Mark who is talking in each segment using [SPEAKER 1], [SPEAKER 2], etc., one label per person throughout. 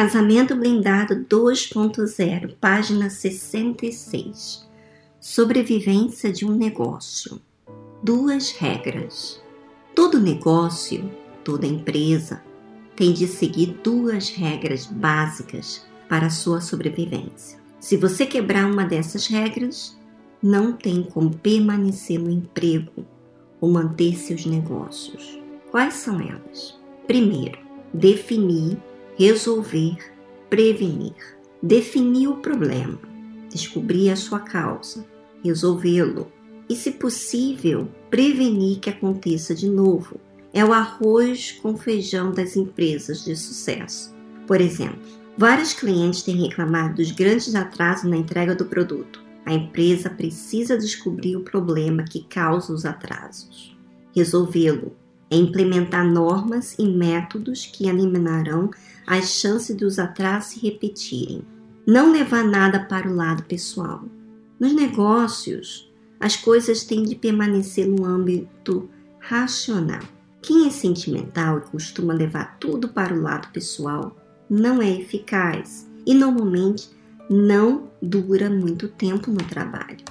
[SPEAKER 1] Casamento Blindado 2.0, página 66. Sobrevivência de um negócio. Duas regras. Todo negócio, toda empresa tem de seguir duas regras básicas para a sua sobrevivência. Se você quebrar uma dessas regras, não tem como permanecer no emprego ou manter seus negócios. Quais são elas? Primeiro, definir resolver, prevenir, definir o problema, descobrir a sua causa, resolvê-lo e, se possível, prevenir que aconteça de novo. É o arroz com feijão das empresas de sucesso. Por exemplo, vários clientes têm reclamado dos grandes atrasos na entrega do produto. A empresa precisa descobrir o problema que causa os atrasos, resolvê-lo, é implementar normas e métodos que eliminarão as chances dos atrasos se repetirem. Não levar nada para o lado pessoal. Nos negócios, as coisas têm de permanecer no âmbito racional. Quem é sentimental e costuma levar tudo para o lado pessoal não é eficaz e normalmente não dura muito tempo no trabalho.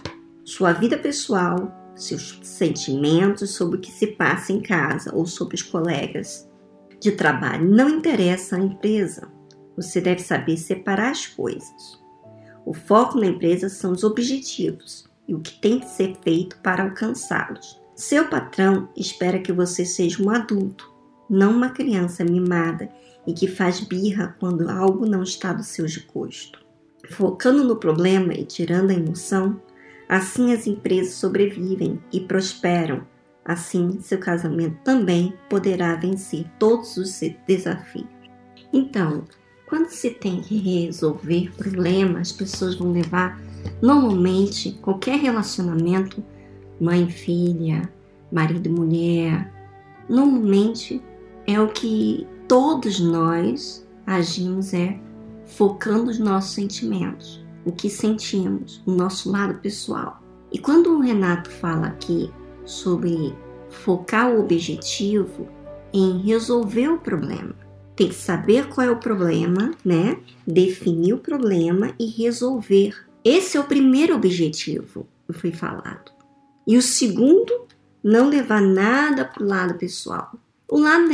[SPEAKER 1] Sua vida pessoal, seus sentimentos sobre o que se passa em casa ou sobre os colegas de trabalho não interessa à empresa. Você deve saber separar as coisas. O foco na empresa são os objetivos e o que tem que ser feito para alcançá-los. Seu patrão espera que você seja um adulto, não uma criança mimada e que faz birra quando algo não está do seu gosto. Focando no problema e tirando a emoção, assim as empresas sobrevivem e prosperam. Assim, seu casamento também poderá vencer todos os desafios. Então, quando se tem que resolver problemas, as pessoas vão levar normalmente qualquer relacionamento, mãe filha, marido mulher, normalmente é o que todos nós agimos é focando os nossos sentimentos, o que sentimos, o nosso lado pessoal. E quando o Renato fala aqui sobre focar o objetivo em resolver o problema. Tem que saber qual é o problema, né? Definir o problema e resolver. Esse é o primeiro objetivo que foi falado. E o segundo, não levar nada para o lado pessoal. O lado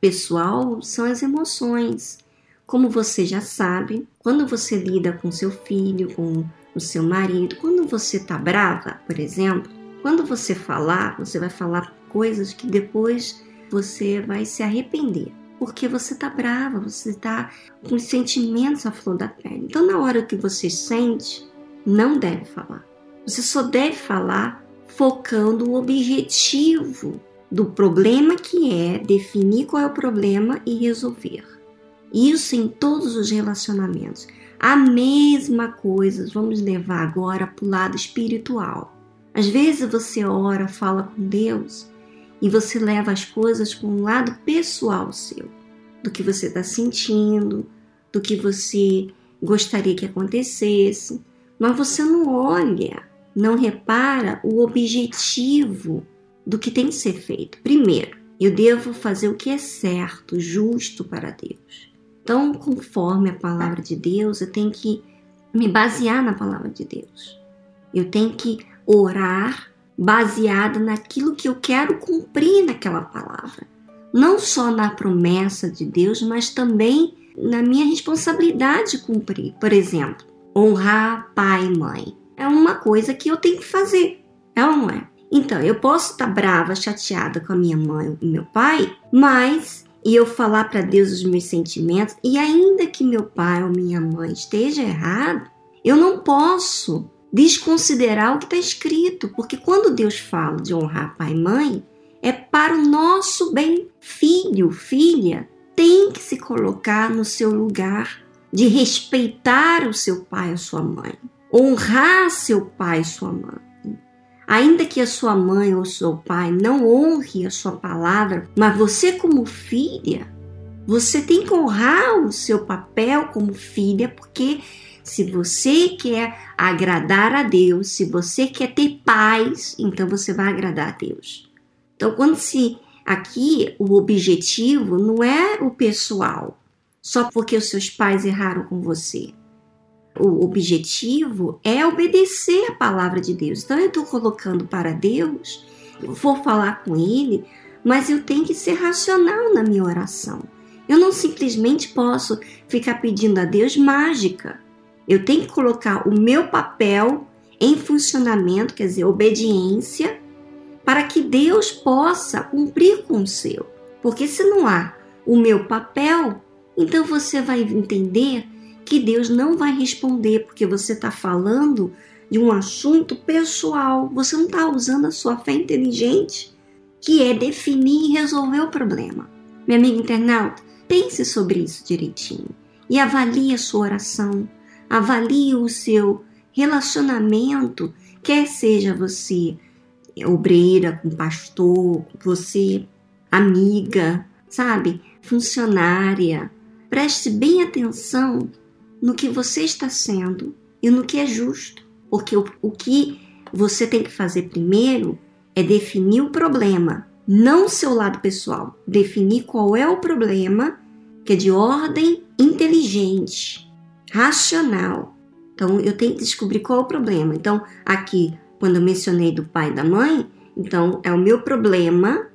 [SPEAKER 1] pessoal são as emoções. Como você já sabe, quando você lida com seu filho, com o seu marido, quando você está brava, por exemplo, quando você falar, você vai falar coisas que depois você vai se arrepender. Porque você tá brava, você tá com sentimentos à flor da pele. Então, na hora que você sente, não deve falar. Você só deve falar focando o objetivo do problema que é definir qual é o problema e resolver. Isso em todos os relacionamentos. A mesma coisa, vamos levar agora para o lado espiritual. Às vezes você ora, fala com Deus e você leva as coisas para um lado pessoal seu, do que você está sentindo, do que você gostaria que acontecesse, mas você não olha, não repara o objetivo do que tem que ser feito. Primeiro, eu devo fazer o que é certo, justo para Deus. Então, conforme a palavra de Deus, eu tenho que me basear na palavra de Deus. Eu tenho que orar baseada naquilo que eu quero cumprir naquela palavra. Não só na promessa de Deus, mas também na minha responsabilidade de cumprir. Por exemplo, honrar pai e mãe. É uma coisa que eu tenho que fazer. É ou não é? Então, eu posso estar brava, chateada com a minha mãe e meu pai, mas e eu falar para Deus os meus sentimentos, e ainda que meu pai ou minha mãe esteja errado, eu não posso desconsiderar o que está escrito, porque quando Deus fala de honrar pai e mãe, é para o nosso bem. Filho, filha, tem que se colocar no seu lugar de respeitar o seu pai e sua mãe, honrar seu pai e sua mãe. Ainda que a sua mãe ou seu pai não honre a sua palavra, mas você como filha, você tem que honrar o seu papel como filha, porque se você quer agradar a Deus, se você quer ter paz, então você vai agradar a Deus. Então, quando se aqui o objetivo não é o pessoal, só porque os seus pais erraram com você. O objetivo é obedecer a palavra de Deus. Então eu estou colocando para Deus, eu vou falar com Ele, mas eu tenho que ser racional na minha oração. Eu não simplesmente posso ficar pedindo a Deus mágica. Eu tenho que colocar o meu papel em funcionamento, quer dizer, obediência, para que Deus possa cumprir com o seu. Porque se não há o meu papel, então você vai entender que Deus não vai responder, porque você está falando de um assunto pessoal, você não está usando a sua fé inteligente, que é definir e resolver o problema. Meu amigo internauta, pense sobre isso direitinho e avalie a sua oração, avalie o seu relacionamento, quer seja você obreira com pastor, você amiga, sabe, funcionária. Preste bem atenção no que você está sendo e no que é justo, porque o, o que você tem que fazer primeiro é definir o problema, não seu lado pessoal, definir qual é o problema que é de ordem inteligente, racional. Então eu tenho que descobrir qual é o problema. Então aqui, quando eu mencionei do pai e da mãe, então é o meu problema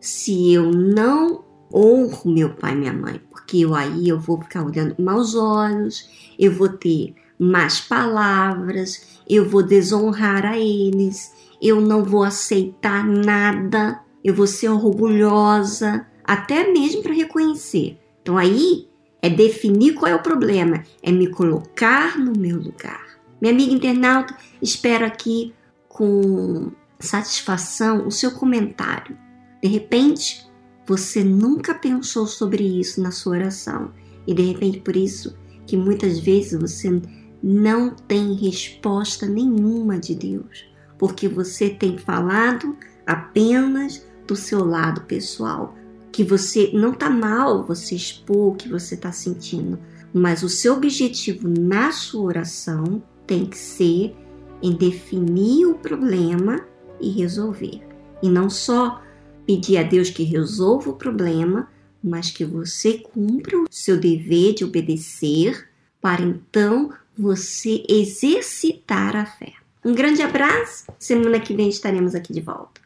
[SPEAKER 1] se eu não honro meu pai e minha mãe, porque eu aí eu vou ficar olhando com maus olhos, eu vou ter más palavras, eu vou desonrar a eles, eu não vou aceitar nada, eu vou ser orgulhosa, até mesmo para reconhecer. Então aí é definir qual é o problema, é me colocar no meu lugar. Minha amiga internauta, espero aqui com satisfação o seu comentário. De repente, você nunca pensou sobre isso na sua oração. E de repente por isso que muitas vezes você não tem resposta nenhuma de Deus, porque você tem falado apenas do seu lado pessoal, que você não está mal você expor o que você está sentindo, mas o seu objetivo na sua oração tem que ser em definir o problema e resolver. E não só pedir a Deus que resolva o problema, mas que você cumpra o seu dever de obedecer, para então você exercitar a fé. Um grande abraço, semana que vem estaremos aqui de volta.